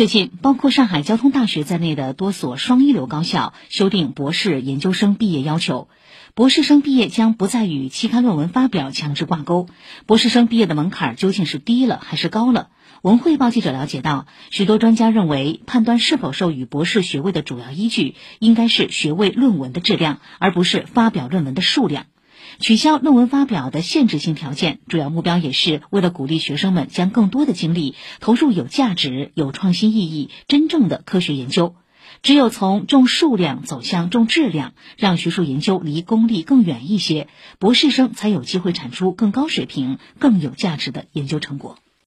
最近，包括上海交通大学在内的多所双一流高校修订博士研究生毕业要求，博士生毕业将不再与期刊论文发表强制挂钩。博士生毕业的门槛究竟是低了还是高了？文汇报记者了解到，许多专家认为，判断是否授予博士学位的主要依据应该是学位论文的质量，而不是发表论文的数量。取消论文发表的限制性条件，主要目标也是为了鼓励学生们将更多的精力投入有价值、有创新意义、真正的科学研究。只有从重数量走向重质量，让学术研究离功利更远一些，博士生才有机会产出更高水平、更有价值的研究成果。